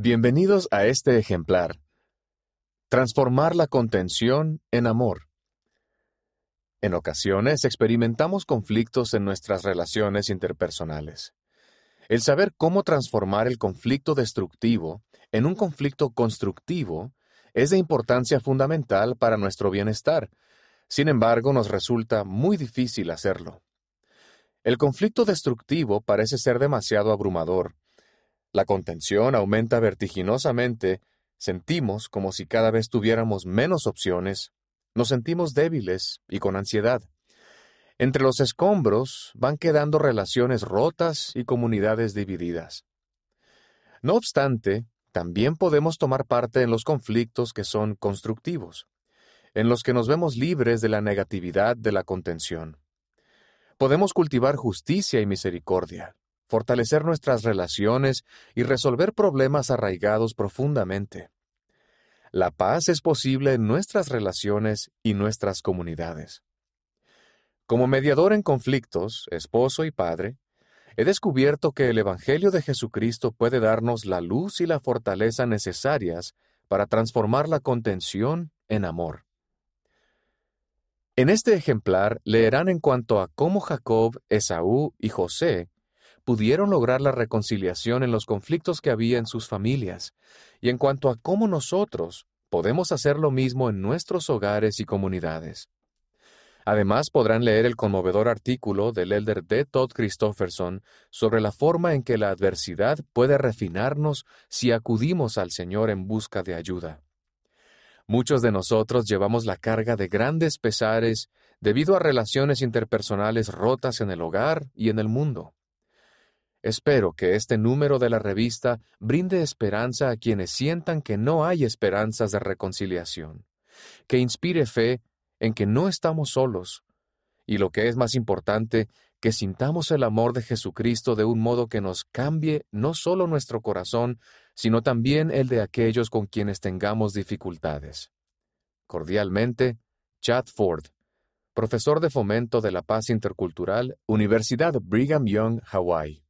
Bienvenidos a este ejemplar. Transformar la contención en amor. En ocasiones experimentamos conflictos en nuestras relaciones interpersonales. El saber cómo transformar el conflicto destructivo en un conflicto constructivo es de importancia fundamental para nuestro bienestar. Sin embargo, nos resulta muy difícil hacerlo. El conflicto destructivo parece ser demasiado abrumador la contención aumenta vertiginosamente, sentimos como si cada vez tuviéramos menos opciones, nos sentimos débiles y con ansiedad. Entre los escombros van quedando relaciones rotas y comunidades divididas. No obstante, también podemos tomar parte en los conflictos que son constructivos, en los que nos vemos libres de la negatividad de la contención. Podemos cultivar justicia y misericordia, fortalecer nuestras relaciones y resolver problemas arraigados profundamente. La paz es posible en nuestras relaciones y nuestras comunidades. Como mediador en conflictos, esposo y padre, he descubierto que el Evangelio de Jesucristo puede darnos la luz y la fortaleza necesarias para transformar la contención en amor. En este ejemplar leerán en cuanto a cómo Jacob, Esaú y José pudieron lograr la reconciliación en los conflictos que había en sus familias, y en cuanto a cómo nosotros podemos hacer lo mismo en nuestros hogares y comunidades. Además, podrán leer el conmovedor artículo del elder D. Todd Christofferson sobre la forma en que la adversidad puede refinarnos si acudimos al Señor en busca de ayuda. Muchos de nosotros llevamos la carga de grandes pesares debido a relaciones interpersonales rotas en el hogar y en el mundo. Espero que este número de la revista brinde esperanza a quienes sientan que no hay esperanzas de reconciliación, que inspire fe en que no estamos solos, y lo que es más importante, que sintamos el amor de Jesucristo de un modo que nos cambie no solo nuestro corazón, sino también el de aquellos con quienes tengamos dificultades. Cordialmente, Chad Ford, profesor de fomento de la paz intercultural, Universidad Brigham Young, Hawaii.